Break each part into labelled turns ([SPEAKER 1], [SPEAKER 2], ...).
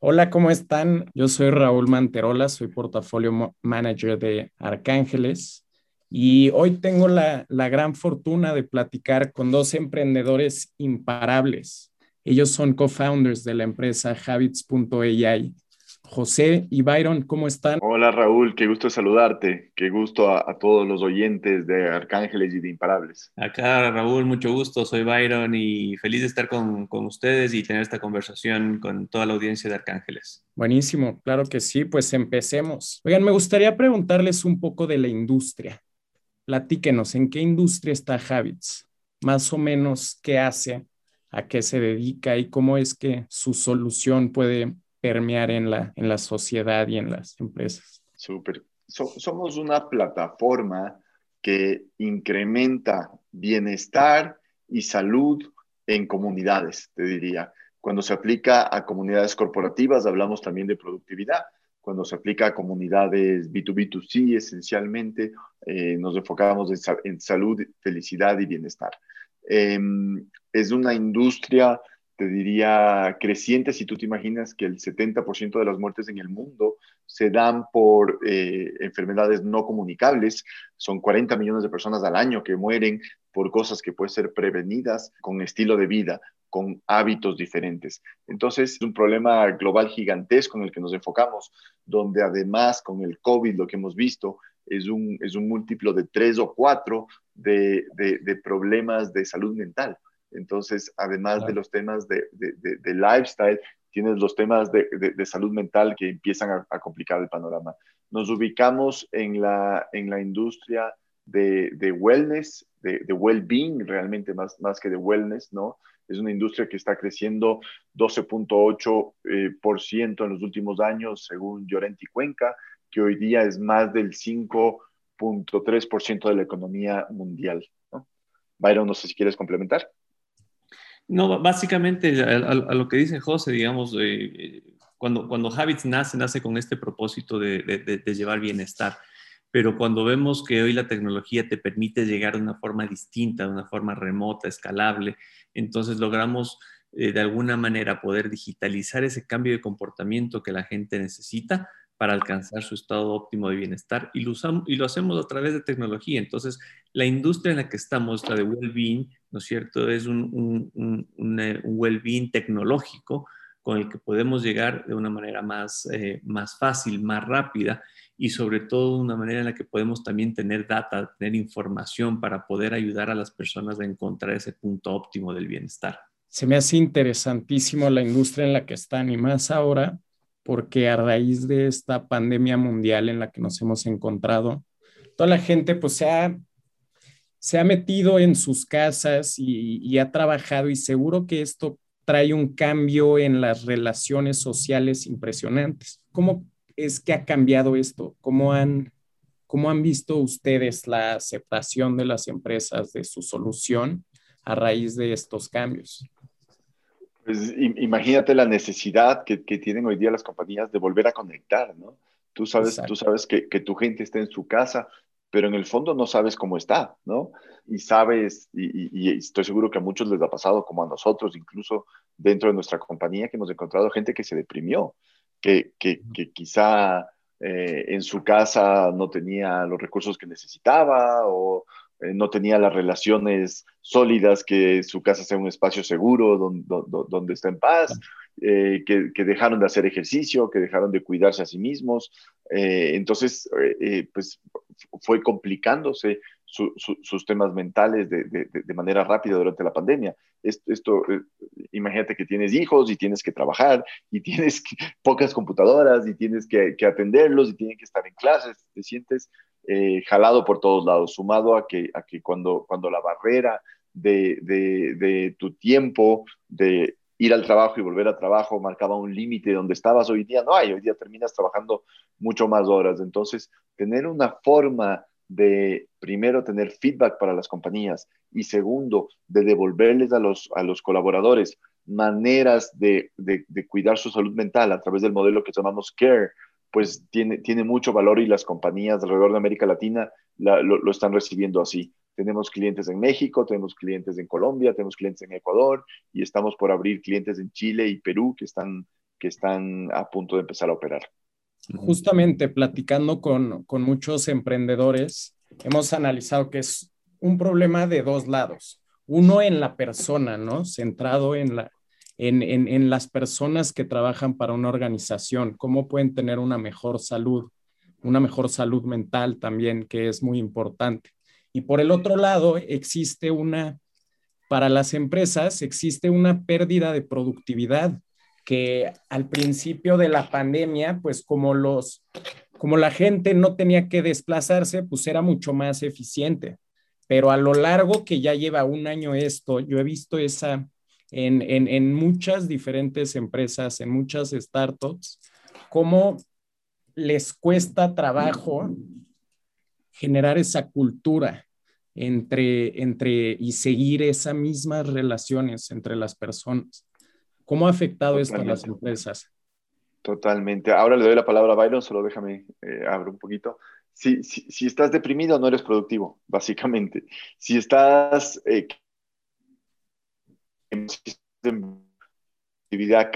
[SPEAKER 1] Hola, ¿cómo están? Yo soy Raúl Manterola, soy portafolio manager de Arcángeles y hoy tengo la, la gran fortuna de platicar con dos emprendedores imparables. Ellos son co-founders de la empresa Habits.ai José y Byron, ¿cómo están?
[SPEAKER 2] Hola Raúl, qué gusto saludarte, qué gusto a, todos los oyentes de Arcángeles y de Imparables.
[SPEAKER 3] Acá Raúl, mucho gusto, soy Byron y feliz de estar con, con ustedes y tener esta conversación con toda la audiencia de Arcángeles.
[SPEAKER 1] Buenísimo, claro que sí, pues empecemos. Oigan, me gustaría preguntarles un poco de la industria. Platíquenos, ¿en qué industria está Habits? Más o menos, ¿qué hace? ¿A qué se dedica? ¿Y cómo es que su solución puede permear en la, en la sociedad y en las empresas.
[SPEAKER 2] Súper. somos una plataforma que incrementa bienestar y salud en comunidades, te diría. Cuando se aplica a comunidades corporativas, hablamos también de productividad. Cuando se aplica a comunidades B2B2C, esencialmente eh, nos enfocamos en, en, salud, felicidad y bienestar. Em, es una industria te diría, creciente si tú te imaginas que el 70% de las muertes en el mundo se dan por eh, enfermedades no comunicables. Son 40 millones de personas al año que mueren por cosas que pueden ser prevenidas con estilo de vida, con hábitos diferentes. Entonces, es un problema global gigantesco en el que nos enfocamos, donde además con el COVID lo que hemos visto es un, es un múltiplo de tres o cuatro de, de, de problemas de salud mental entonces, además de los temas de, de, lifestyle, tienes los temas de, salud mental que empiezan a, complicar el panorama. Nos ubicamos en la, en la industria de, wellness, de, well-being, realmente más, más que de wellness, ¿no? Es una industria que está creciendo 12.8% eh, por ciento en los últimos años, según Llorenti Cuenca, que hoy día es más del 5.3% de la economía mundial. ¿no? Byron, no sé si quieres complementar.
[SPEAKER 3] No, básicamente a, lo que dice José, digamos, eh, cuando, cuando Habits nace, nace con este propósito de, llevar bienestar. Pero cuando vemos que hoy la tecnología te permite llegar de una forma distinta, de una forma remota, escalable, entonces logramos eh, de alguna manera poder digitalizar ese cambio de comportamiento que la gente necesita para alcanzar su estado óptimo de bienestar y lo, hacemos a través de tecnología. Entonces, la industria en la que estamos, la de well-being, ¿no es cierto? Es un, un, un, well-being tecnológico con el que podemos llegar de una manera más, eh, más fácil, más rápida y sobre todo de una manera en la que podemos también tener data, tener información para poder ayudar a las personas a encontrar ese punto óptimo del bienestar.
[SPEAKER 1] Se me hace interesantísimo la industria en la que están y más ahora porque a raíz de esta pandemia mundial en la que nos hemos encontrado, toda la gente pues se ha, se ha metido en sus casas y, ha trabajado y seguro que esto trae un cambio en las relaciones sociales impresionantes. ¿Cómo es que ha cambiado esto? ¿Cómo han, cómo han visto ustedes la aceptación de las empresas de su solución a raíz de estos cambios?
[SPEAKER 2] Pues imagínate la necesidad que, tienen hoy día las compañías de volver a conectar, ¿no? Tú sabes, tú sabes que, tu gente está en su casa, pero en el fondo no sabes cómo está, ¿no? Y sabes, y, estoy seguro que a muchos les ha pasado, como a nosotros, incluso dentro de nuestra compañía, que hemos encontrado gente que se deprimió, que, que, quizá eh, en su casa no tenía los recursos que necesitaba o, eh, no tenía las relaciones sólidas, que su casa sea un espacio seguro, donde, donde, está en paz, eh, que, dejaron de hacer ejercicio, que dejaron de cuidarse a sí mismos. Eh, entonces, pues fue complicándose sus temas mentales de, de, manera rápida durante la pandemia. Esto, imagínate que tienes hijos y tienes que trabajar y tienes pocas computadoras y tienes que, atenderlos y tienen que estar en clases, te sientes eh, jalado por todos lados, sumado a que, a que cuando, cuando la barrera de, de, tu tiempo de ir al trabajo y volver al trabajo marcaba un límite donde estabas hoy día, no hay, hoy día terminas trabajando mucho más horas. Entonces, tener una forma de, primero, tener feedback para las compañías y segundo, de devolverles a los, a los colaboradores maneras de, de, cuidar su salud mental a través del modelo que llamamos CARE, pues tiene, tiene mucho valor y las compañías alrededor de América Latina lo, están recibiendo así. Tenemos clientes en México, tenemos clientes en Colombia, tenemos clientes en Ecuador y estamos por abrir clientes en Chile y Perú que están que están a punto de empezar a operar.
[SPEAKER 1] Justamente platicando con, con muchos emprendedores, hemos analizado que es un problema de dos lados. Uno en la persona, ¿no? Centrado en, la, en, en, en, las personas que trabajan para una organización, cómo pueden tener una mejor salud, una mejor salud mental también, que es muy importante. Y por el otro lado, existe una, para las empresas, existe una pérdida de productividad que al principio de la pandemia, pues como los, como la gente no tenía que desplazarse, pues era mucho más eficiente. Pero a lo largo que ya lleva un año esto, yo he visto esa en, en, en muchas diferentes empresas, en muchas startups, cómo les cuesta trabajo generar esa cultura entre, entre y seguir esas mismas relaciones entre las personas. ¿Cómo ha afectado esto a las empresas?
[SPEAKER 2] Totalmente. Ahora le doy la palabra a Byron, solo déjame eh, abrir un poquito. Si, si, si, estás deprimido, no eres productivo, básicamente. Si estás eh, en actividad,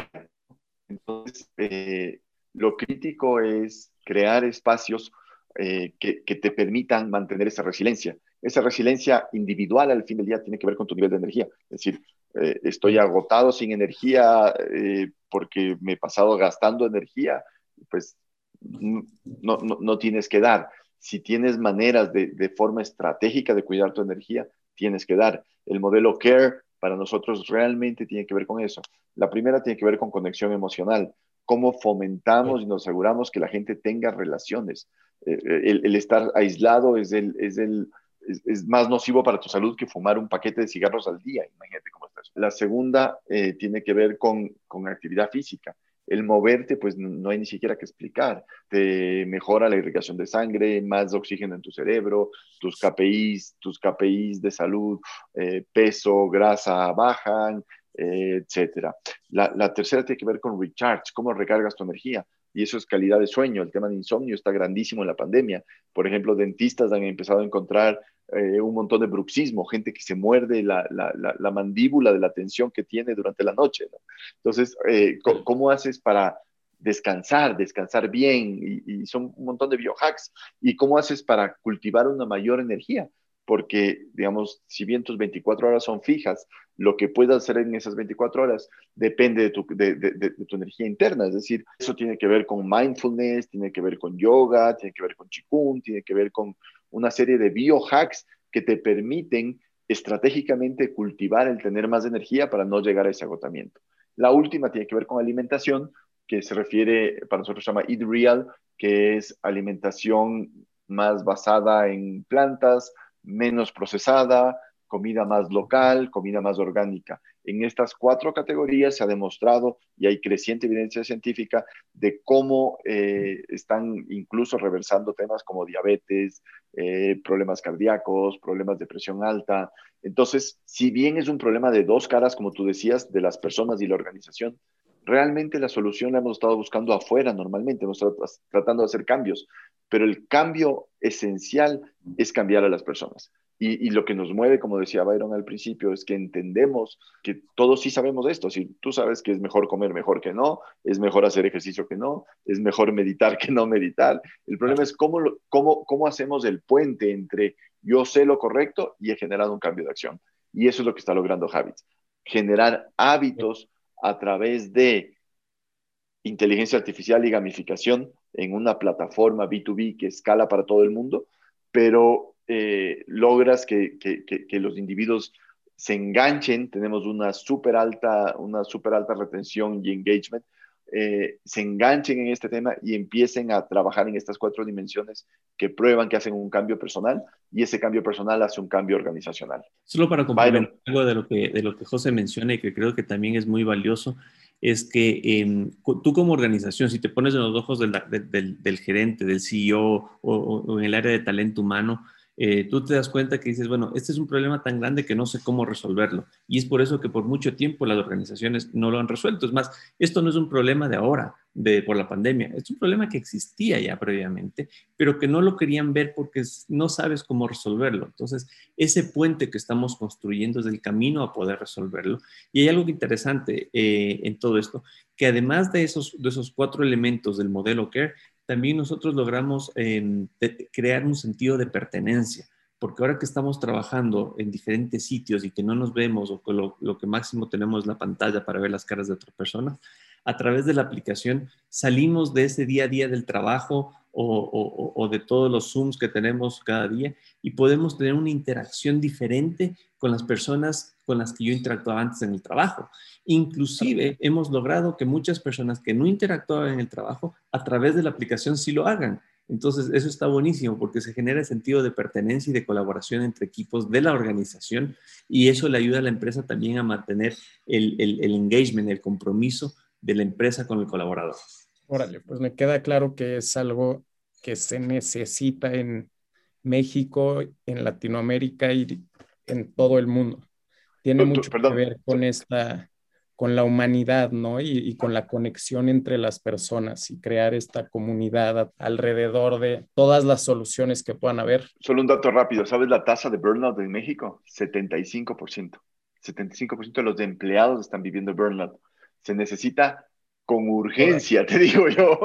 [SPEAKER 2] entonces eh, lo crítico es crear espacios eh, que, que, te permitan mantener esa resiliencia. Esa resiliencia individual al fin del día tiene que ver con tu nivel de energía. Es decir, eh, estoy agotado sin energía eh, porque me he pasado gastando energía, pues no, no, no, tienes que dar. Si tienes maneras de, de, forma estratégica de cuidar tu energía, tienes que dar. El modelo CARE para nosotros realmente tiene que ver con eso. La primera tiene que ver con conexión emocional. Cómo fomentamos y nos aseguramos que la gente tenga relaciones. Eh, el, el, estar aislado es el, es el es, más nocivo para tu salud que fumar un paquete de cigarros al día. Imagínate cómo estás. La segunda eh, tiene que ver con, con, actividad física. El moverte, pues no hay ni siquiera que explicar. Te mejora la irrigación de sangre, más oxígeno en tu cerebro, tus KPIs, tus KPIs de salud, eh, peso, grasa bajan, eh, etcétera. La, la tercera tiene que ver con recharge, cómo recargas tu energía y eso es calidad de sueño. El tema de insomnio está grandísimo en la pandemia. Por ejemplo, dentistas han empezado a encontrar eh, un montón de bruxismo, gente que se muerde la, la, la, la, mandíbula de la tensión que tiene durante la noche. ¿no? Entonces, eh, ¿cómo haces para descansar, descansar bien? Y, y, son un montón de biohacks. ¿Y cómo haces para cultivar una mayor energía? Porque, digamos, si bien tus 24 horas son fijas, lo que puedas hacer en esas 24 horas depende de tu, energía interna. Es decir, eso tiene que ver con mindfulness, tiene que ver con yoga, tiene que ver con chikun, tiene que ver con una serie de biohacks que te permiten estratégicamente cultivar el tener más energía para no llegar a ese agotamiento. La última tiene que ver con alimentación, que se refiere, para nosotros se llama Eat Real, que es alimentación más basada en plantas, menos procesada, comida más local, comida más orgánica. En estas cuatro categorías se ha demostrado y hay creciente evidencia científica de cómo eh, están incluso reversando temas como diabetes, eh, problemas cardíacos, problemas de presión alta. Entonces, si bien es un problema de dos caras, como tú decías, de las personas y la organización, realmente la solución la hemos estado buscando afuera normalmente, hemos estado tratando de hacer cambios, pero el cambio esencial es cambiar a las personas. Y, y, lo que nos mueve, como decía Byron al principio, es que entendemos que todos sí sabemos esto. Si tú sabes que es mejor comer mejor que no, es mejor hacer ejercicio que no, es mejor meditar que no meditar. El problema es cómo, cómo, cómo hacemos el puente entre yo sé lo correcto y he generado un cambio de acción. Y eso es lo que está logrando Habits. Generar hábitos a través de inteligencia artificial y gamificación en una plataforma B2B que escala para todo el mundo, pero eh, logras que, que, que, los individuos se enganchen, tenemos una súper alta, una super alta retención y engagement, eh, se enganchen en este tema y empiecen a trabajar en estas cuatro dimensiones que prueban que hacen un cambio personal y ese cambio personal hace un cambio organizacional.
[SPEAKER 3] Solo para complementar algo de lo, que, de lo que José menciona y que creo que también es muy valioso, es que eh, tú como organización, si te pones en los ojos del, del, del gerente, del CEO o, o, en el área de talento humano, eh, tú te das cuenta que dices, bueno, este es un problema tan grande que no sé cómo resolverlo. Y es por eso que por mucho tiempo las organizaciones no lo han resuelto. Es más, esto no es un problema de ahora. de, por la pandemia. Es un problema que existía ya previamente, pero que no lo querían ver porque no sabes cómo resolverlo. Entonces, ese puente que estamos construyendo es el camino a poder resolverlo. Y hay algo interesante eh, en todo esto, que además de esos, de esos cuatro elementos del modelo CARE, también nosotros logramos crear un sentido de pertenencia porque ahora que estamos trabajando en diferentes sitios y que no nos vemos o que lo, que máximo tenemos es la pantalla para ver las caras de otra persona, a través de la aplicación salimos de ese día a día del trabajo o, o, de todos los Zooms que tenemos cada día y podemos tener una interacción diferente con las personas con las que yo interactuaba antes en el trabajo. Inclusive hemos logrado que muchas personas que no interactuaban en el trabajo a través de la aplicación sí lo hagan entonces, eso está buenísimo porque se genera el sentido de pertenencia y de colaboración entre equipos de la organización y eso le ayuda a la empresa también a mantener el, el, engagement, el compromiso de la empresa con el colaborador.
[SPEAKER 1] Órale, pues me queda claro que es algo que se necesita en México, en Latinoamérica y en todo el mundo. Tiene mucho que ver con esta con la humanidad, ¿no? Y, con la conexión entre las personas y crear esta comunidad alrededor de todas las soluciones que puedan haber.
[SPEAKER 2] Solo un dato rápido, ¿sabes la tasa de burnout en México? 75%. 75% de los empleados están viviendo burnout. Se necesita con urgencia, te digo yo.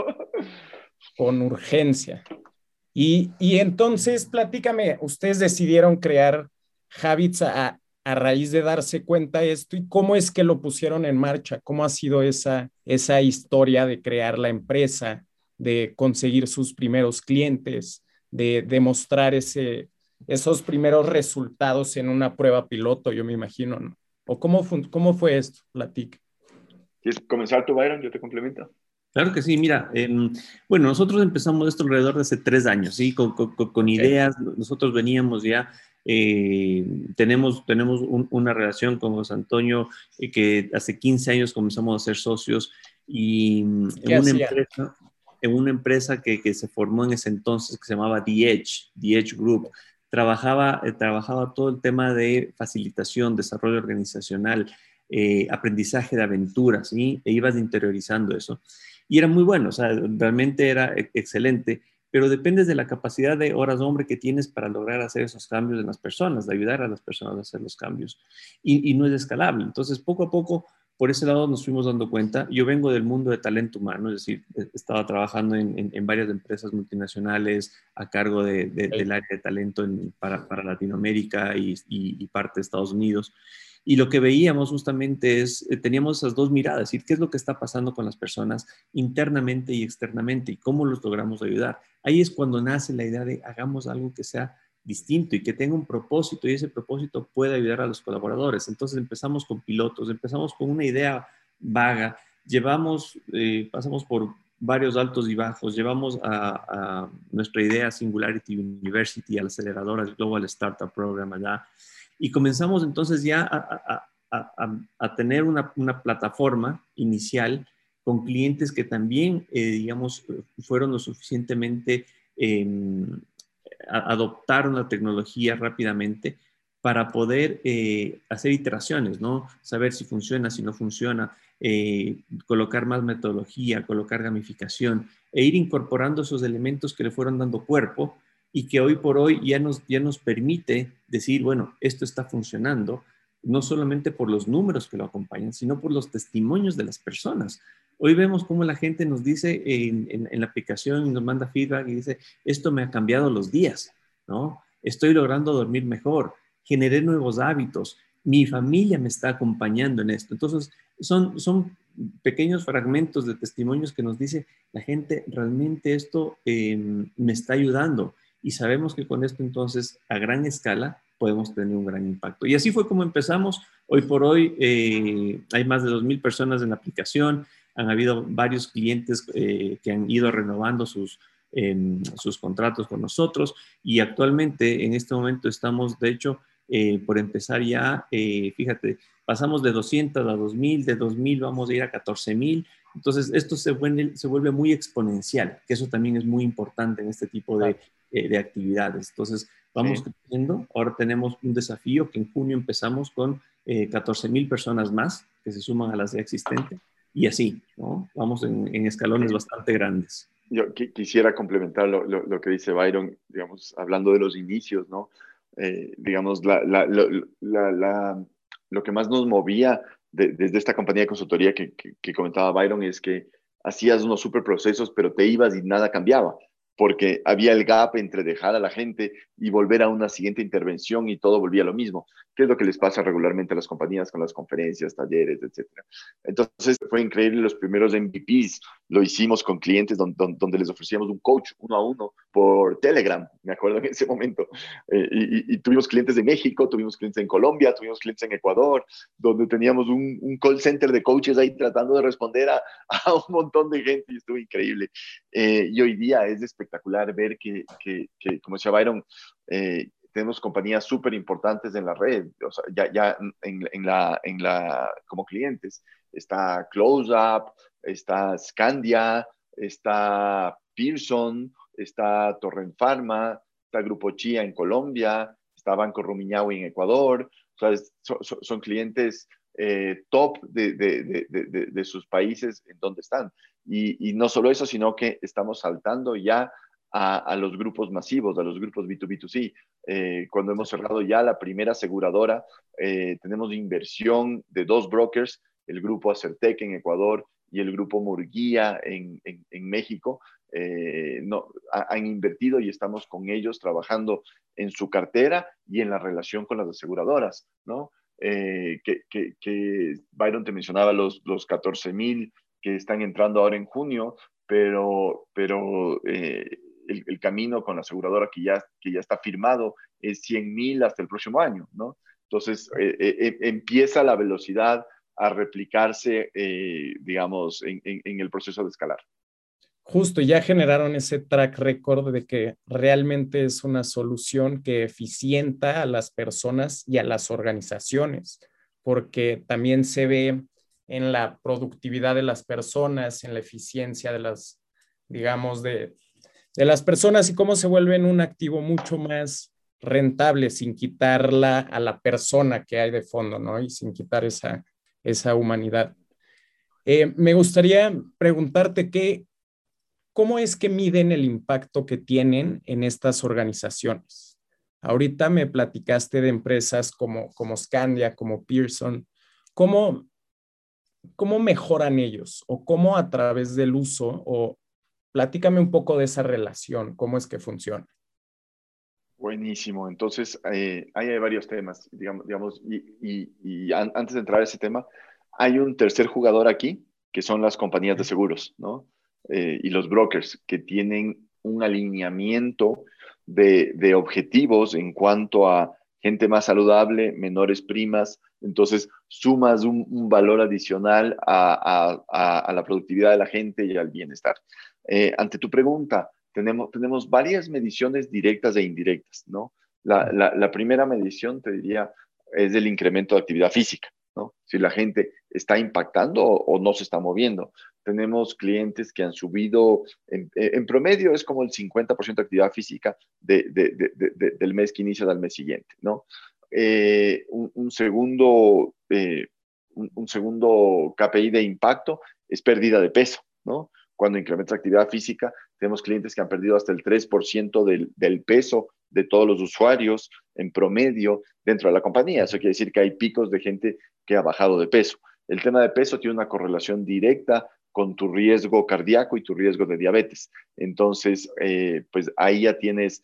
[SPEAKER 1] Con urgencia. Y, y entonces, platícame, ustedes decidieron crear Habits a, a raíz de darse cuenta de esto y cómo es que lo pusieron en marcha, cómo ha sido esa, esa historia de crear la empresa, de conseguir sus primeros clientes, de demostrar ese, esos primeros resultados en una prueba piloto, yo me imagino, ¿no? ¿O cómo, cómo fue esto? Platica.
[SPEAKER 2] ¿Quieres comenzar tú, Byron? Yo te complemento.
[SPEAKER 3] Claro que sí, mira, em, bueno, nosotros empezamos esto alrededor de hace tres años, ¿sí? Con, con, con ideas, nosotros veníamos ya eh, tenemos tenemos una relación con José Antonio eh, que hace 15 años comenzamos a ser socios y mm, en una, empresa, en una empresa que, que, se formó en ese entonces que se llamaba The Edge, The Edge Group. Trabajaba, eh, trabajaba todo el tema de facilitación, desarrollo organizacional, aprendizaje de aventuras, ¿sí? e ibas interiorizando eso. Y era muy bueno, o sea, realmente era e, excelente pero depende de la capacidad de horas hombre que tienes para lograr hacer esos cambios en las personas, de ayudar a las personas a hacer los cambios. Y, no es escalable. Entonces, poco a poco, por ese lado nos fuimos dando cuenta. Yo vengo del mundo de talento humano, es decir, estaba trabajando en, varias empresas multinacionales a cargo de, del área de talento para, para, Latinoamérica y, y parte de Estados Unidos. Y lo que veíamos justamente es, eh, teníamos esas dos miradas, decir, qué es lo que está pasando con las personas internamente y externamente y cómo los logramos ayudar. Ahí es cuando nace la idea de hagamos algo que sea distinto y que tenga un propósito y ese propósito pueda ayudar a los colaboradores. Entonces empezamos con pilotos, empezamos con una idea vaga, llevamos, eh, pasamos por varios altos y bajos, llevamos a, a, nuestra idea Singularity University, a la aceleradora Global Startup Program allá, y comenzamos entonces ya a, tener una, plataforma inicial con clientes que también, eh, digamos, fueron lo suficientemente, eh, adoptaron la tecnología rápidamente para poder eh, hacer iteraciones, ¿no? Saber si funciona, si no funciona, eh, colocar más metodología, colocar gamificación e ir incorporando esos elementos que le fueron dando cuerpo y que hoy por hoy ya nos, ya nos permite decir, bueno, esto está funcionando, no solamente por los números que lo acompañan, sino por los testimonios de las personas. Hoy vemos cómo la gente nos dice en, la aplicación, nos manda feedback y dice, esto me ha cambiado los días, ¿no? Estoy logrando dormir mejor, generé nuevos hábitos, mi familia me está acompañando en esto. Entonces, son, son pequeños fragmentos de testimonios que nos dice, la gente, realmente esto em, me está ayudando y sabemos que con esto entonces a gran escala podemos tener un gran impacto. Y así fue como empezamos. Hoy por hoy eh, hay más de 2.000 personas en la aplicación, han habido varios clientes eh, que han ido renovando sus, em, sus contratos con nosotros y actualmente en este momento estamos, de hecho, eh, por empezar ya, fíjate, pasamos de 200 a 2.000, de 2.000 vamos a ir a 14.000. Entonces, esto se vuelve, se vuelve muy exponencial, que eso también es muy importante en este tipo de, eh, de actividades. Entonces, vamos creciendo. Ahora tenemos un desafío que en junio empezamos con eh, 14 mil personas más que se suman a las ya existentes. y así, ¿no? Vamos en, escalones bastante grandes.
[SPEAKER 2] Yo quisiera complementar lo, lo, que dice Byron, digamos, hablando de los inicios, ¿no? Eh, digamos, la, la, la, lo que más nos movía desde esta compañía de consultoría que, que, comentaba Byron es que hacías unos super procesos, pero te ibas y nada cambiaba porque había el gap entre dejar a la gente y volver a una siguiente intervención y todo volvía lo mismo, que es lo que les pasa regularmente a las compañías con las conferencias, talleres, etc. Entonces fue increíble los primeros MVPs, lo hicimos con clientes donde, donde, les ofrecíamos un coach uno a uno por Telegram, me acuerdo en ese momento, eh, y, tuvimos clientes de México, tuvimos clientes en Colombia, tuvimos clientes en Ecuador, donde teníamos un, un call center de coaches ahí tratando de responder a, a un montón de gente y estuvo increíble. Eh, y hoy día es espectacular ver que, que, que como decía Byron, eh, tenemos compañías súper importantes en la red, o sea, ya, ya en, en, la, en la, como clientes. Está CloseUp, está Scandia, está Pearson, está Torrent Pharma, está Grupo Chía en Colombia, está Banco Rumiñahui en Ecuador. O sea, son, clientes eh, top de, de, de, de, sus países en donde están. Y, no solo eso, sino que estamos saltando ya a, los grupos masivos, a los grupos B2B2C. Eh, cuando hemos cerrado ya la primera aseguradora, eh, tenemos inversión de dos brokers, el grupo Acertec en Ecuador y el grupo Murguía en, en, México. Eh, no, han invertido y estamos con ellos trabajando en su cartera y en la relación con las aseguradoras, ¿no? que, que, que, Byron te mencionaba los, los 14 mil que están entrando ahora en junio, pero, pero eh, el, camino con la aseguradora que ya, que ya está firmado es 100 mil hasta el próximo año, ¿no? Entonces, eh, eh, empieza la velocidad a replicarse, digamos, en, en, el proceso de escalar.
[SPEAKER 1] Justo, ya generaron ese track record de que realmente es una solución que eficienta a las personas y a las organizaciones, porque también se ve en la productividad de las personas, en la eficiencia de las, digamos, de, de las personas y cómo se vuelven un activo mucho más rentable sin quitarla a la persona que hay de fondo, ¿no? Y sin quitar esa, esa humanidad. Eh, me gustaría preguntarte qué, cómo es que miden el impacto que tienen en estas organizaciones. Ahorita me platicaste de empresas como, como Scandia, como Pearson. ¿Cómo, ¿cómo mejoran ellos? ¿O cómo a través del uso? O platícame un poco de esa relación, cómo es que funciona.
[SPEAKER 2] Buenísimo. Entonces, eh, hay varios temas, digamos, digamos y, antes de entrar a ese tema, hay un tercer jugador aquí, que son las compañías de seguros, ¿no? Eh, y los brokers, que tienen un alineamiento de, de objetivos en cuanto a gente más saludable, menores primas, entonces sumas un, valor adicional a, la productividad de la gente y al bienestar. Eh, ante tu pregunta, tenemos, tenemos varias mediciones directas e indirectas, ¿no? La, primera medición, te diría, es el incremento de actividad física, ¿no? Si la gente está impactando o, no se está moviendo. Tenemos clientes que han subido, en, promedio es como el 50% de actividad física del mes que inicia al mes siguiente, ¿no? Eh, un, segundo, eh, un, segundo KPI de impacto es pérdida de peso, ¿no? Cuando incrementa actividad física, tenemos clientes que han perdido hasta el 3% del, del peso de todos los usuarios en promedio dentro de la compañía. Eso quiere decir que hay picos de gente que ha bajado de peso. El tema de peso tiene una correlación directa con tu riesgo cardíaco y tu riesgo de diabetes. Entonces, eh, pues ahí ya tienes,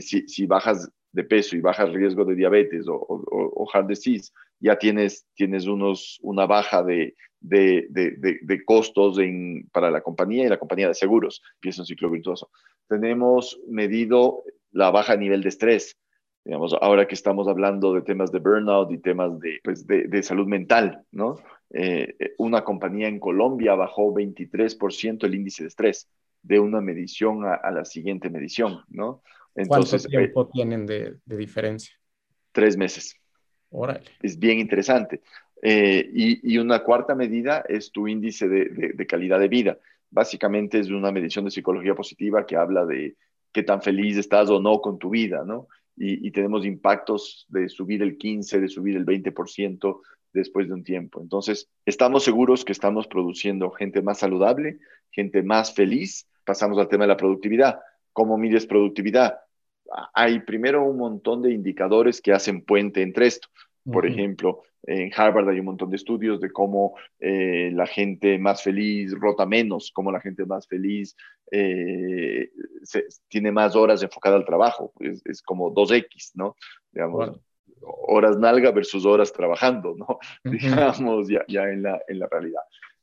[SPEAKER 2] si, si, bajas de peso y bajas riesgo de diabetes o, o, disease, ya tienes, tienes unos, una baja de, de, de, de costos en, para la compañía y la compañía de seguros. Empieza un ciclo virtuoso. Tenemos medido la baja nivel de estrés. Digamos, ahora que estamos hablando de temas de burnout y temas de, pues de, salud mental, ¿no? Eh, una compañía en Colombia bajó 23% el índice de estrés de una medición a la siguiente medición, ¿no?
[SPEAKER 1] Entonces, ¿Cuánto tiempo eh, tienen de, diferencia?
[SPEAKER 2] Tres meses.
[SPEAKER 1] Órale.
[SPEAKER 2] Es bien interesante. Eh, y, una cuarta medida es tu índice de, calidad de vida. Básicamente es una medición de psicología positiva que habla de qué tan feliz estás o no con tu vida, ¿no? y, tenemos impactos de subir el 15, de subir el 20% después de un tiempo. Entonces, estamos seguros que estamos produciendo gente más saludable, gente más feliz. Pasamos al tema de la productividad. ¿Cómo mides productividad? Hay primero un montón de indicadores que hacen puente entre esto. Por ejemplo, en Harvard hay un montón de estudios de cómo eh, la gente más feliz rota menos, cómo la gente más feliz eh, tiene más horas enfocada al trabajo. Es, como 2X, ¿no? Digamos, horas nalga versus horas trabajando, ¿no? Digamos, ya, ya en, la, en la realidad.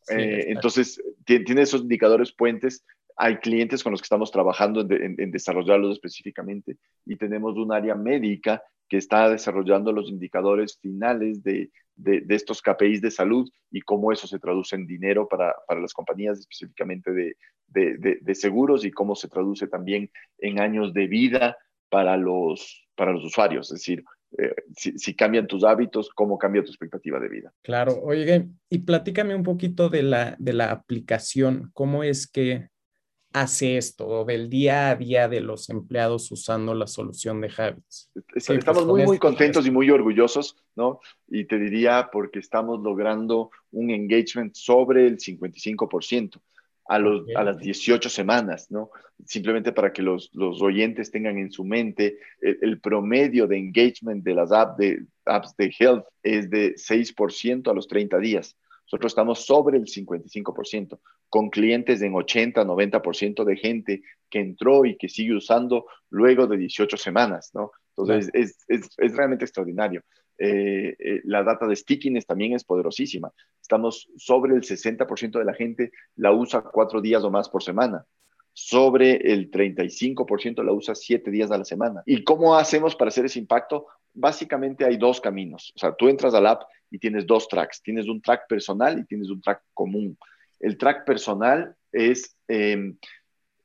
[SPEAKER 2] Eh, entonces, tiene esos indicadores puentes hay clientes con los que estamos trabajando en, desarrollarlos específicamente y tenemos un área médica que está desarrollando los indicadores finales de, estos KPIs de salud y cómo eso se traduce en dinero para, las compañías específicamente de, seguros y cómo se traduce también en años de vida para los, para los usuarios. Es decir, eh, si, cambian tus hábitos, cómo cambia tu expectativa de vida.
[SPEAKER 1] Claro, oye, y platícame un poquito de la, de la aplicación, cómo es que hace esto, del día a día de los empleados usando la solución de Habits?
[SPEAKER 2] Estamos pues, muy, muy contentos y muy orgullosos, ¿no? Y te diría porque estamos logrando un engagement sobre el 55%. A, los, a las 18 semanas, ¿no? Simplemente para que los, los oyentes tengan en su mente, el, promedio de engagement de las apps de, apps de health es de 6% a los 30 días. Nosotros estamos sobre el 55%, con clientes en 80, 90% de gente que entró y que sigue usando luego de 18 semanas, ¿no? Entonces, es, es, es, realmente extraordinario. Eh, eh, la data de stickiness también es poderosísima. Estamos sobre el 60% de la gente la usa cuatro días o más por semana. Sobre el 35% la usa siete días a la semana. ¿Y cómo hacemos para hacer ese impacto? Básicamente hay dos caminos. O sea, tú entras al app y tienes dos tracks. Tienes un track personal y tienes un track común. El track personal es em,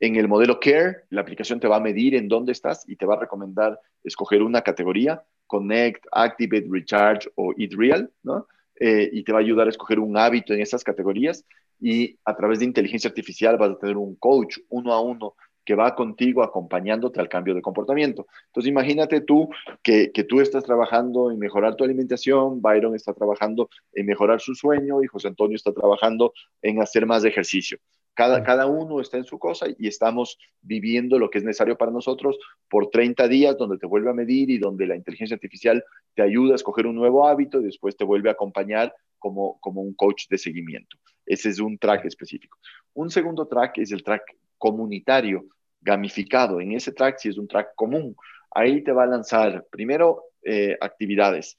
[SPEAKER 2] en el modelo Care, la aplicación te va a medir en dónde estás y te va a recomendar escoger una categoría, Connect, Activate, Recharge o Eat Real, ¿no? Eh, y te va a ayudar a escoger un hábito en esas categorías y a través de inteligencia artificial vas a tener un coach uno a uno que va contigo acompañándote al cambio de comportamiento. Entonces imagínate tú que, que, tú estás trabajando en mejorar tu alimentación, Byron está trabajando en mejorar su sueño y José Antonio está trabajando en hacer más ejercicio. Cada, cada uno está en su cosa y estamos viviendo lo que es necesario para nosotros por 30 días donde te vuelve a medir y donde la inteligencia artificial te ayuda a escoger un nuevo hábito y después te vuelve a acompañar como, como un coach de seguimiento. Ese es un track específico. Un segundo track es el track comunitario, gamificado. En ese track, si es un track común, ahí te va a lanzar primero eh, actividades.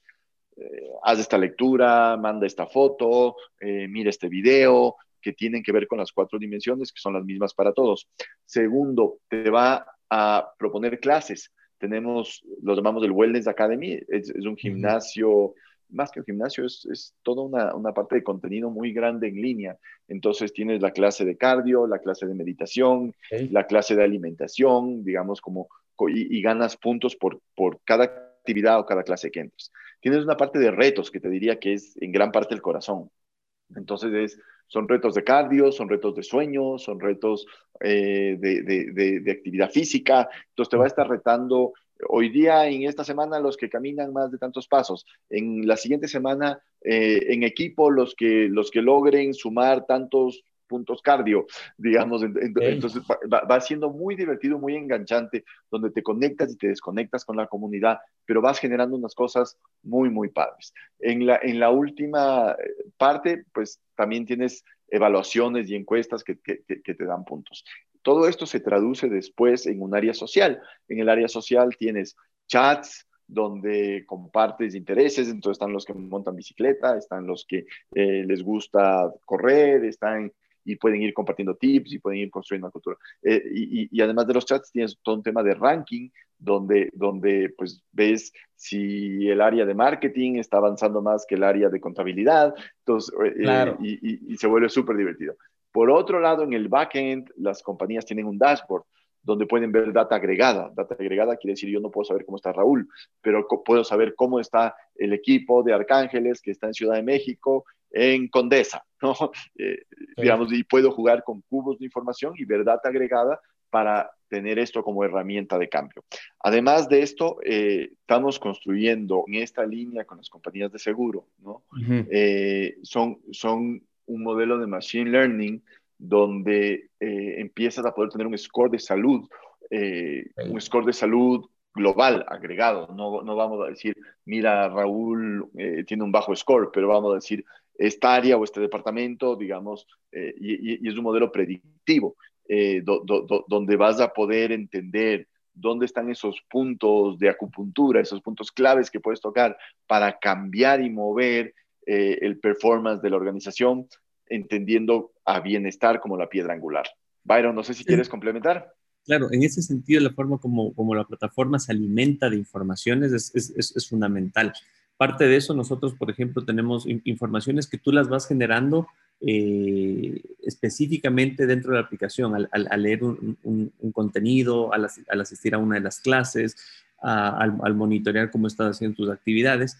[SPEAKER 2] Eh, haz esta lectura, manda esta foto, eh, mira este video, que tienen que ver con las cuatro dimensiones, que son las mismas para todos. Segundo, te va a proponer clases. Tenemos, lo llamamos el Wellness Academy, es, un gimnasio más que un gimnasio, es, es toda una, una, parte de contenido muy grande en línea. Entonces tienes la clase de cardio, la clase de meditación, la clase de alimentación, digamos, como, y, ganas puntos por, por cada actividad o cada clase que entres. Tienes una parte de retos que te diría que es en gran parte el corazón. Entonces es, son retos de cardio, son retos de sueño, son retos eh, de, de, de, actividad física. Entonces te va a estar retando Hoy día, en esta semana, los que caminan más de tantos pasos. En la siguiente semana, eh, en equipo, los que, los que logren sumar tantos puntos cardio, digamos. Entonces va, siendo muy divertido, muy enganchante, donde te conectas y te desconectas con la comunidad, pero vas generando unas cosas muy, muy padres. En la, en la última eh, parte, pues también tienes evaluaciones y encuestas que, que, que te dan puntos. Todo esto se traduce después en un área social. En el área social tienes chats donde compartes intereses, entonces están los que montan bicicleta, están los que eh, les gusta correr, están y pueden ir compartiendo tips y pueden ir construyendo una cultura. Eh, y, además de los chats, tienes todo un tema de ranking, donde, donde pues ves si el área de marketing está avanzando más que el área de contabilidad, entonces, eh, y, y, se vuelve súper divertido. Por otro lado, en el backend, las compañías tienen un dashboard donde pueden ver data agregada. Data agregada quiere decir yo no puedo saber cómo está Raúl, pero puedo saber cómo está el equipo de Arcángeles que está en Ciudad de México, en Condesa, ¿no? Eh, digamos, y puedo jugar con cubos de información y ver data agregada para tener esto como herramienta de cambio. Además de esto, eh, estamos construyendo en esta línea con las compañías de seguro, ¿no? Eh, son, son un modelo de machine learning donde eh, empiezas a poder tener un score de salud, un score de salud global, agregado. No, no vamos a decir, mira, Raúl tiene un bajo score, pero vamos a decir, esta área o este departamento, digamos, y, es un modelo predictivo. Eh, donde vas a poder entender dónde están esos puntos de acupuntura, esos puntos claves que puedes tocar para cambiar y mover eh, el performance de la organización, entendiendo a bienestar como la piedra angular. Byron, no sé si quieres complementar.
[SPEAKER 3] Claro, en ese sentido, la forma como, como la plataforma se alimenta de informaciones es, es, es fundamental. Parte de eso, nosotros, por ejemplo, tenemos informaciones que tú las vas generando eh, específicamente dentro de la aplicación, al, leer un, contenido, al, asistir a una de las clases, al, monitorear cómo estás haciendo tus actividades.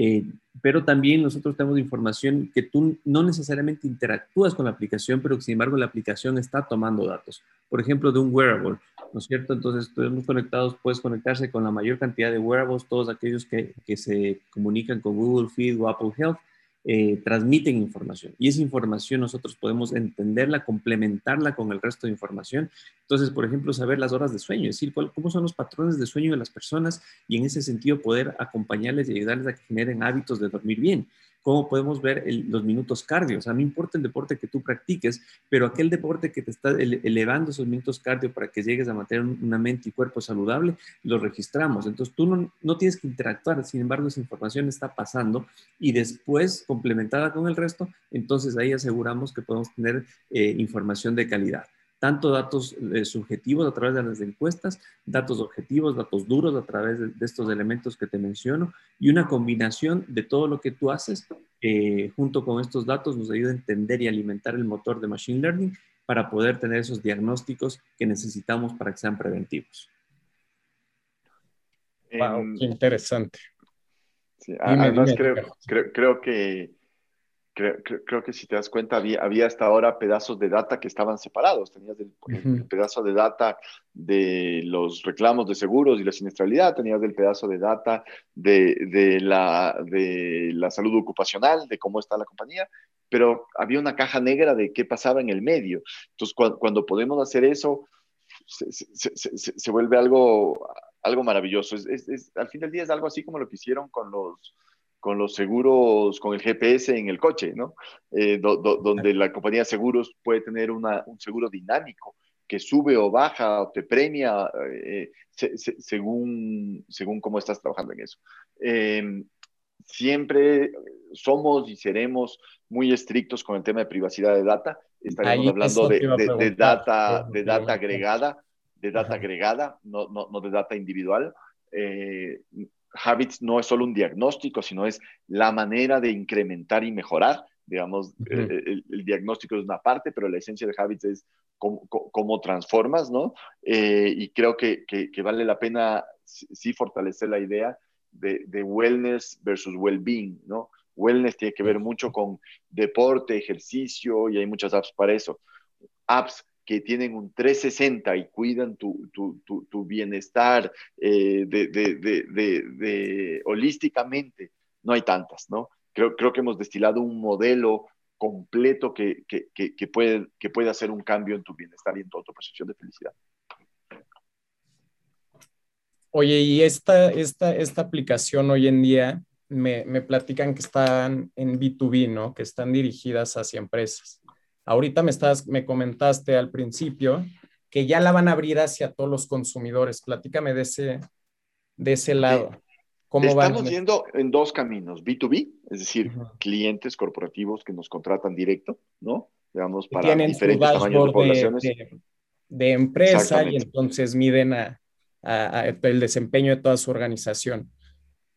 [SPEAKER 3] Eh, pero también nosotros tenemos información que tú no necesariamente interactúas con la aplicación, pero sin embargo la aplicación está tomando datos. Por ejemplo, de un wearable, ¿no es cierto? Entonces, estamos conectados, puedes conectarse con la mayor cantidad de wearables, todos aquellos que, que se comunican con Google Feed o Apple Health, eh, transmiten información y esa información nosotros podemos entenderla, complementarla con el resto de información. Entonces, por ejemplo, saber las horas de sueño, es decir, cómo son los patrones de sueño de las personas y en ese sentido poder acompañarles y ayudarles a que generen hábitos de dormir bien cómo podemos ver los minutos cardio. O sea, no importa el deporte que tú practiques, pero aquel deporte que te está elevando esos minutos cardio para que llegues a mantener una mente y cuerpo saludable, lo registramos. Entonces, tú no, no tienes que interactuar, sin embargo, esa información está pasando y después, complementada con el resto, entonces ahí aseguramos que podemos tener eh, información de calidad tanto datos eh, subjetivos a través de las encuestas, datos objetivos, datos duros a través de, estos elementos que te menciono y una combinación de todo lo que tú haces eh, junto con estos datos nos ayuda a entender y alimentar el motor de Machine Learning para poder tener esos diagnósticos que necesitamos para que sean preventivos.
[SPEAKER 1] Wow, qué interesante.
[SPEAKER 2] además, creo que creo, que si te das cuenta, había, había, hasta ahora pedazos de data que estaban separados. Tenías el, pedazo de data de los reclamos de seguros y la siniestralidad, tenías el pedazo de data de, de, la, de la salud ocupacional, de cómo está la compañía, pero había una caja negra de qué pasaba en el medio. Entonces, cuando, podemos hacer eso, se, se, se, vuelve algo, algo maravilloso. es, al fin del día es algo así como lo que hicieron con los con los seguros, con el GPS en el coche, ¿no? Eh, donde la compañía de seguros puede tener un seguro dinámico que sube o baja o te premia eh, según, según cómo estás trabajando en eso. Em, siempre somos y seremos muy estrictos con el tema de privacidad de data. Estaremos hablando de, data, de data agregada, de data agregada, no, no, no, de data individual. Eh, Habits no es solo un diagnóstico, sino es la manera de incrementar y mejorar. Digamos, eh, el, diagnóstico es una parte, pero la esencia de Habits es cómo, transformas, ¿no? Eh, y creo que, vale la pena sí fortalecer la idea de, de wellness versus well-being, ¿no? Wellness tiene que ver mucho con deporte, ejercicio, y hay muchas apps para eso. Apps que tienen un 360 y cuidan tu, tu, tu, bienestar eh, de, de, de, holísticamente, no hay tantas, ¿no? Creo, creo que hemos destilado un modelo completo que, que, que, puede, que hacer un cambio en tu bienestar y en tu percepción de felicidad.
[SPEAKER 1] Oye, y esta, esta, esta aplicación hoy en día me, me platican que están en B2B, ¿no? Que están dirigidas hacia empresas. Ahorita me, estás, me comentaste al principio que ya la van a abrir hacia todos los consumidores. Platícame de ese, de ese lado.
[SPEAKER 2] ¿Cómo Estamos yendo en dos caminos, B2B, es decir, clientes corporativos que nos contratan directo, ¿no? Digamos, para diferentes tamaños de poblaciones.
[SPEAKER 1] De, empresa y entonces miden a, el desempeño de toda su organización.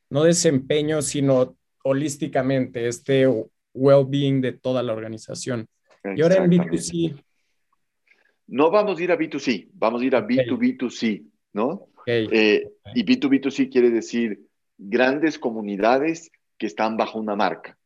[SPEAKER 1] No desempeño, sino holísticamente, este well-being de toda la organización. Y ahora en B2C.
[SPEAKER 2] No vamos a ir a B2C, vamos a ir a B2B2C, ¿no? Eh, y B2B2C quiere decir grandes comunidades que están bajo una marca.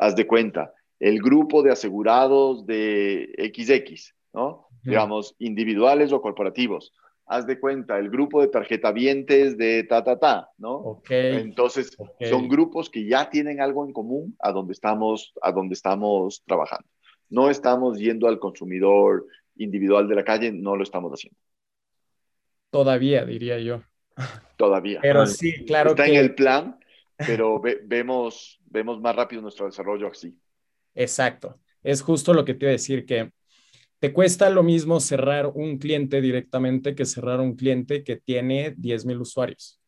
[SPEAKER 2] Haz de cuenta, el grupo de asegurados de XX, ¿no? Digamos, individuales o corporativos. haz de cuenta, el grupo de tarjetavientes de ta, ta, ta, ¿no? Entonces, son grupos que ya tienen algo en común a donde estamos, a donde estamos trabajando. No estamos yendo al consumidor individual de la calle, no lo estamos haciendo.
[SPEAKER 1] Todavía, diría yo.
[SPEAKER 2] Todavía.
[SPEAKER 1] Pero sí, claro
[SPEAKER 2] Está en el plan, pero vemos, vemos más rápido nuestro desarrollo así.
[SPEAKER 1] Exacto. Es justo lo que te iba a decir, que te cuesta lo mismo cerrar un cliente directamente que cerrar un cliente que tiene 10,000 usuarios.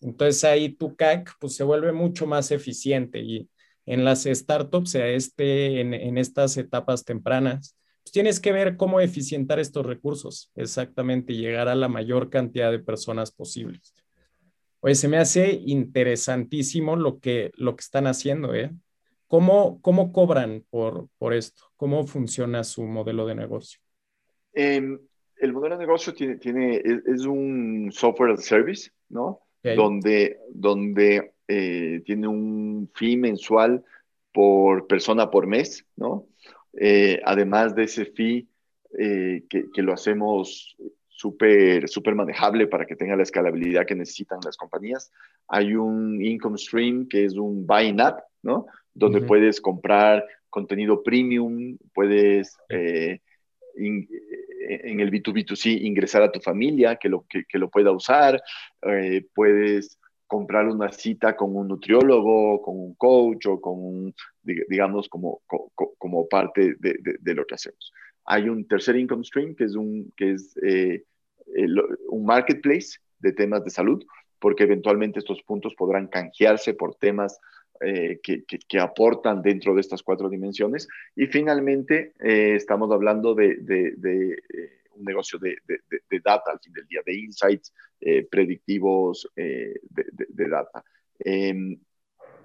[SPEAKER 1] Entonces ahí tu CAC pues, se vuelve mucho más eficiente y en las startups, sea este, en, en estas etapas tempranas, pues tienes que ver cómo eficientar estos recursos, exactamente, y llegar a la mayor cantidad de personas posibles. Oye, se me hace interesantísimo lo que, lo que están haciendo, ¿eh? ¿Cómo, cómo cobran por, por esto? ¿Cómo funciona su modelo de negocio?
[SPEAKER 2] Em, el modelo de negocio tiene, tiene, es, un software as a service, ¿no? Donde, donde eh, tiene un fee mensual por persona por mes, ¿no? Eh, además de ese fee eh, que, que, lo hacemos súper super manejable para que tenga la escalabilidad que necesitan las compañías, hay un income stream que es un buying app, ¿no? donde puedes comprar contenido premium, puedes eh, en el B2B2C ingresar a tu familia que lo, que, lo pueda usar, eh, puedes comprar una cita con un nutriólogo, con un coach o con un, digamos, como, como, parte de, lo que hacemos. Hay un tercer income stream que es un, que es, eh, un marketplace de temas de salud, porque eventualmente estos puntos podrán canjearse por temas eh, que, que, aportan dentro de estas cuatro dimensiones. Y finalmente, eh, estamos hablando de, un negocio de, data al fin del día, de insights predictivos de, data. Em,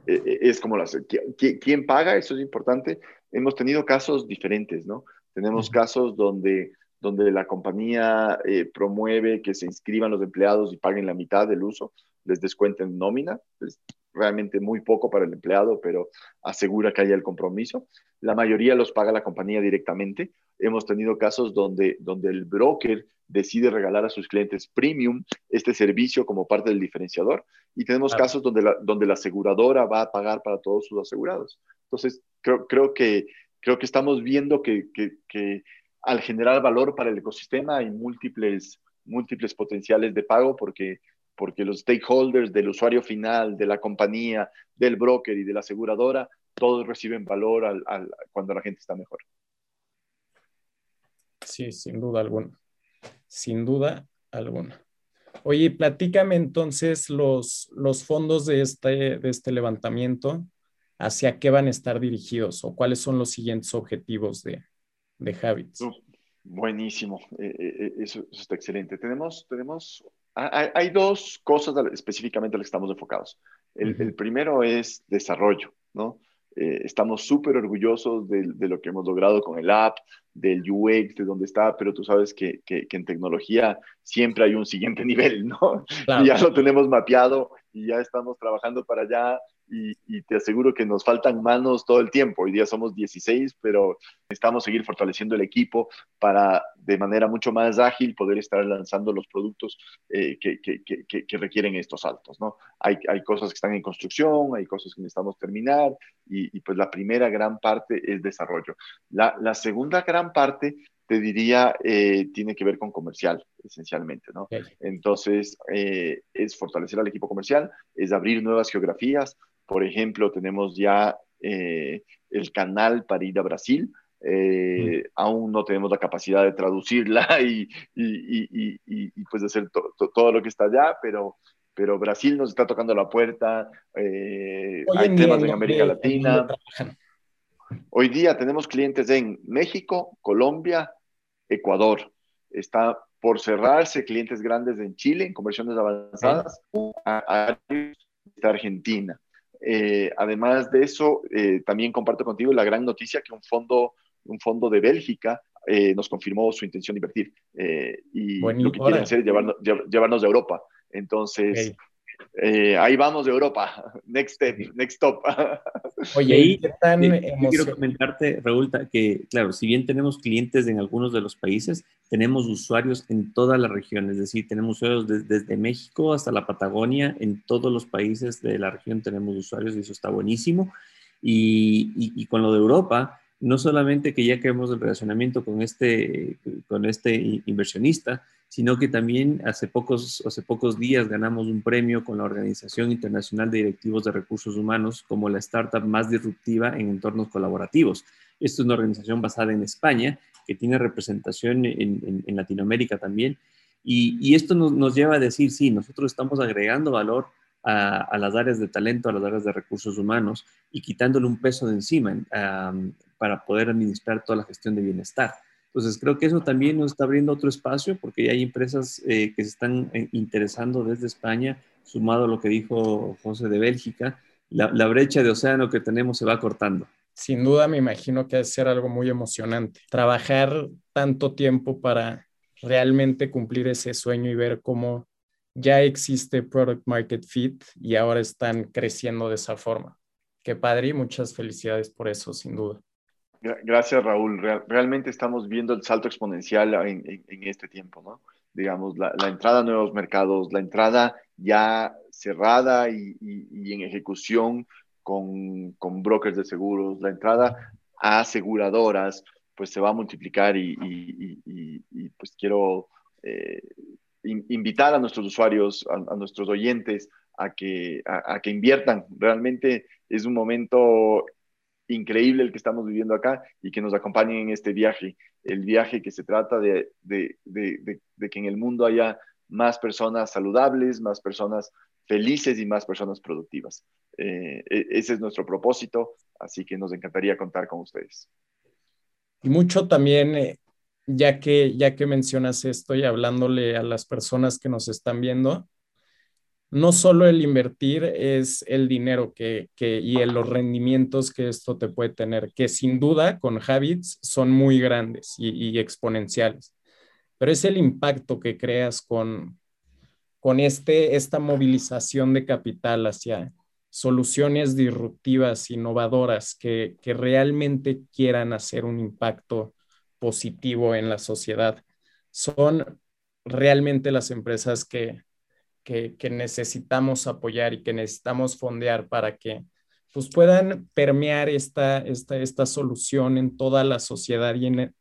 [SPEAKER 2] es como las... ¿Quién paga? Eso es importante. Hemos tenido casos diferentes, ¿no? Tenemos casos donde donde la compañía promueve que se inscriban los empleados y paguen la mitad del uso, les descuenten nómina, realmente muy poco para el empleado, pero asegura que haya el compromiso. La mayoría los paga la compañía directamente. Hemos tenido casos donde, donde el broker decide regalar a sus clientes premium este servicio como parte del diferenciador. Y tenemos casos donde la, donde la aseguradora va a pagar para todos sus asegurados. Entonces, creo, creo, que, creo que estamos viendo que, que, que al generar valor para el ecosistema hay múltiples, múltiples potenciales de pago porque porque los stakeholders del usuario final, de la compañía, del broker y de la aseguradora, todos reciben valor al, cuando la gente está mejor.
[SPEAKER 1] Sí, sin duda alguna. Sin duda alguna. Oye, platícame entonces los, los fondos de este, de este levantamiento, ¿hacia qué van a estar dirigidos o cuáles son los siguientes objetivos de, de Habits?
[SPEAKER 2] Buenísimo, eh, eh, eh, eso, está excelente. Tenemos, tenemos hay, dos cosas específicamente a las que estamos enfocados. El, primero es desarrollo, ¿no? Eh, estamos súper orgullosos de, lo que hemos logrado con el app, del UX, de dónde está, pero tú sabes que, que, en tecnología siempre hay un siguiente nivel, ¿no? Y ya lo tenemos mapeado y ya estamos trabajando para allá y, te aseguro que nos faltan manos todo el tiempo. Hoy día somos 16, pero necesitamos seguir fortaleciendo el equipo para de manera mucho más ágil poder estar lanzando los productos eh, que, que, que, requieren estos saltos. ¿no? Hay, hay, cosas que están en construcción, hay cosas que necesitamos terminar y, pues la primera gran parte es desarrollo. La, la segunda gran parte te diría, eh, tiene que ver con comercial, esencialmente, ¿no? Entonces, eh, es fortalecer al equipo comercial, es abrir nuevas geografías, por ejemplo, tenemos ya eh, el canal para ir a Brasil. Eh, aún no tenemos la capacidad de traducirla y, y, y, pues hacer todo lo que está allá, pero, pero Brasil nos está tocando la puerta. Eh, hay temas en América Latina. Hoy día tenemos clientes en México, Colombia, Ecuador. Está por cerrarse clientes grandes en Chile, en conversiones avanzadas, a, Argentina. Eh, además de eso, eh, también comparto contigo la gran noticia que un fondo, un fondo de Bélgica eh, nos confirmó su intención de invertir y lo que quieren hacer es llevarnos, llevarnos a Europa. Entonces, eh, ahí vamos de Europa, next step, next stop.
[SPEAKER 3] Oye, ¿y qué tan quiero comentarte, Raúl, que claro, si bien tenemos clientes en algunos de los países, tenemos usuarios en toda la región, es decir, tenemos usuarios desde México hasta la Patagonia, en todos los países de la región tenemos usuarios y eso está buenísimo. Y, y, con lo de Europa, no solamente que ya queremos el relacionamiento con este, con este inversionista, sino que también hace pocos, hace pocos días ganamos un premio con la Organización Internacional de Directivos de Recursos Humanos como la startup más disruptiva en entornos colaborativos. Esto es una organización basada en España que tiene representación en, Latinoamérica también. Y, esto nos, lleva a decir, sí, nosotros estamos agregando valor a, las áreas de talento, a las áreas de recursos humanos y quitándole un peso de encima para poder administrar toda la gestión de bienestar. Entonces, creo que eso también nos está abriendo otro espacio porque hay empresas eh, que se están eh, interesando desde España, sumado a lo que dijo José de Bélgica, la, brecha de océano que tenemos se va cortando.
[SPEAKER 1] Sin duda, me imagino que ha de ser algo muy emocionante. Trabajar tanto tiempo para realmente cumplir ese sueño y ver cómo ya existe Product Market Fit y ahora están creciendo de esa forma. Qué padre y muchas felicidades por eso, sin duda.
[SPEAKER 2] Gracias, Raúl. realmente estamos viendo el salto exponencial en, este tiempo, ¿no? Digamos, la, entrada a nuevos mercados, la entrada ya cerrada y, en ejecución con, brokers de seguros, la entrada a aseguradoras, pues se va a multiplicar y, pues quiero eh, invitar a nuestros usuarios, a, nuestros oyentes, a que, a que inviertan. Realmente es un momento increíble el que estamos viviendo acá y que nos acompañen en este viaje, el viaje que se trata de, de, que en el mundo haya más personas saludables, más personas felices y más personas productivas. Eh, e, ese es nuestro propósito, así que nos encantaría contar con ustedes.
[SPEAKER 1] Y mucho también, eh, ya, que, ya que mencionas esto y hablándole a las personas que nos están viendo, no solo el invertir es el dinero que, y los rendimientos que esto te puede tener, que sin duda con Habits son muy grandes y, exponenciales, pero es el impacto que creas con, con este, esta movilización de capital hacia soluciones disruptivas, innovadoras, que, que realmente quieran hacer un impacto positivo en la sociedad. Son realmente las empresas que, que, necesitamos apoyar y que necesitamos fondear para que pues, puedan permear esta, esta, esta solución en toda la sociedad y en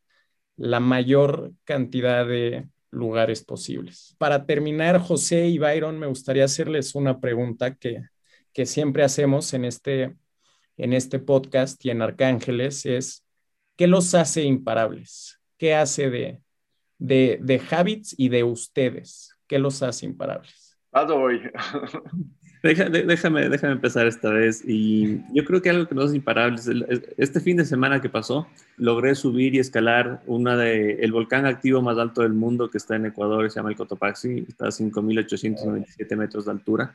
[SPEAKER 1] la mayor cantidad de lugares posibles. Para terminar, José y Byron, me gustaría hacerles una pregunta que, que siempre hacemos en este, en este podcast y en Arcángeles, es, ¿qué los hace imparables? ¿Qué hace de, de, de Habits y de ustedes? ¿Qué los hace imparables?
[SPEAKER 2] Voy.
[SPEAKER 3] déjame, déjame empezar esta vez. Y yo creo que algo que nos es imparable este fin de semana que pasó, logré subir y escalar una de, el volcán activo más alto del mundo que está en Ecuador, se llama el Cotopaxi, está a 5.897 metros de altura.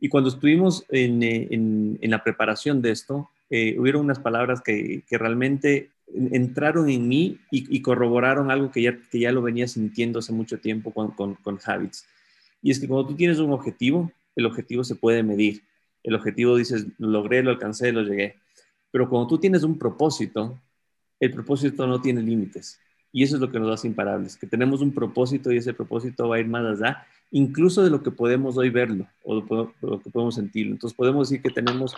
[SPEAKER 3] Y cuando estuvimos en, en, en la preparación de esto, eh, hubieron unas palabras que, que realmente entraron en mí y, corroboraron algo que ya, que ya lo venía sintiendo hace mucho tiempo con, con, con Habits y es que cuando tú tienes un objetivo, el objetivo se puede medir. El objetivo dices, lo logré, lo alcancé, lo llegué. Pero cuando tú tienes un propósito, el propósito no tiene límites. Y eso es lo que nos hace imparables, que tenemos un propósito y ese propósito va a ir más allá, incluso de lo que podemos hoy verlo o lo que podemos sentirlo. Entonces podemos decir que tenemos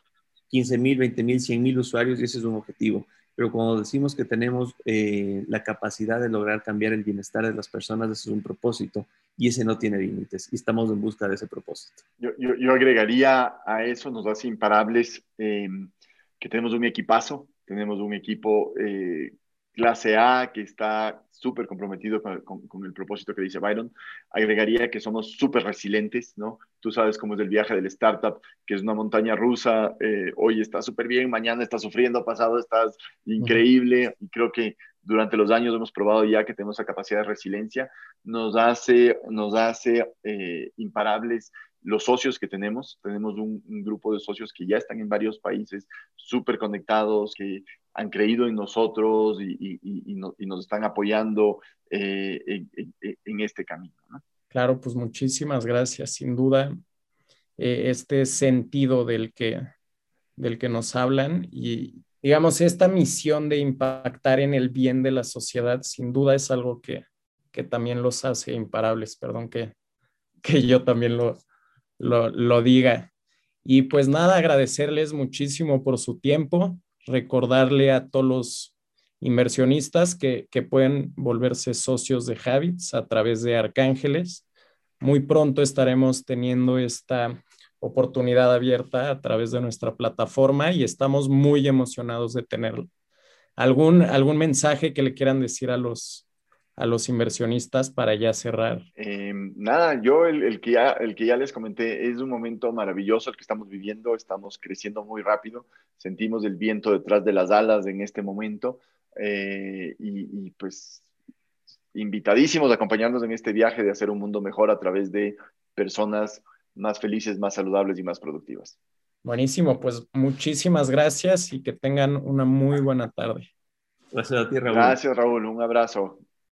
[SPEAKER 3] 15 mil, 20 mil, 100 mil usuarios y ese es un objetivo pero cuando decimos que tenemos eh, la capacidad de lograr cambiar el bienestar de las personas, eso es un propósito y ese no tiene límites y estamos en busca de ese propósito.
[SPEAKER 2] Yo, yo, agregaría a eso, nos hace imparables eh, que tenemos un equipazo, tenemos un equipo eh, clase A que está súper comprometido con, el propósito que dice Byron. Agregaría que somos súper resilientes, ¿no? Tú sabes cómo es el viaje del startup, que es una montaña rusa, eh, hoy está súper bien, mañana está sufriendo, pasado estás increíble, y creo que durante los años hemos probado ya que tenemos esa capacidad de resiliencia, nos hace, nos hace eh, imparables los socios que tenemos. Tenemos un, grupo de socios que ya están en varios países, súper conectados, que han creído en nosotros y, nos están apoyando eh, en, este camino.
[SPEAKER 1] Claro, pues muchísimas gracias. Sin duda, eh, este sentido del que, del que nos hablan y digamos, esta misión de impactar en el bien de la sociedad sin duda es algo que, que también los hace imparables, perdón que, que yo también lo, lo, lo diga. Y pues nada, agradecerles muchísimo por su tiempo, recordarle a todos los inversionistas que, que, pueden volverse socios de Habits a través de Arcángeles. Muy pronto estaremos teniendo esta oportunidad abierta a través de nuestra plataforma y estamos muy emocionados de tenerlo. ¿Algún, algún mensaje que le quieran decir a los, a los inversionistas para ya cerrar?
[SPEAKER 2] Eh, nada, yo el, el, que ya, el que ya les comenté, es un momento maravilloso el que estamos viviendo, estamos creciendo muy rápido, sentimos el viento detrás de las alas en este momento eh, y, y pues invitadísimos a acompañarnos en este viaje de hacer un mundo mejor a través de personas más felices, más saludables y más productivas.
[SPEAKER 1] Buenísimo, pues muchísimas gracias y que tengan una muy buena tarde.
[SPEAKER 3] Gracias a ti, Raúl.
[SPEAKER 2] Gracias, Raúl. Un abrazo.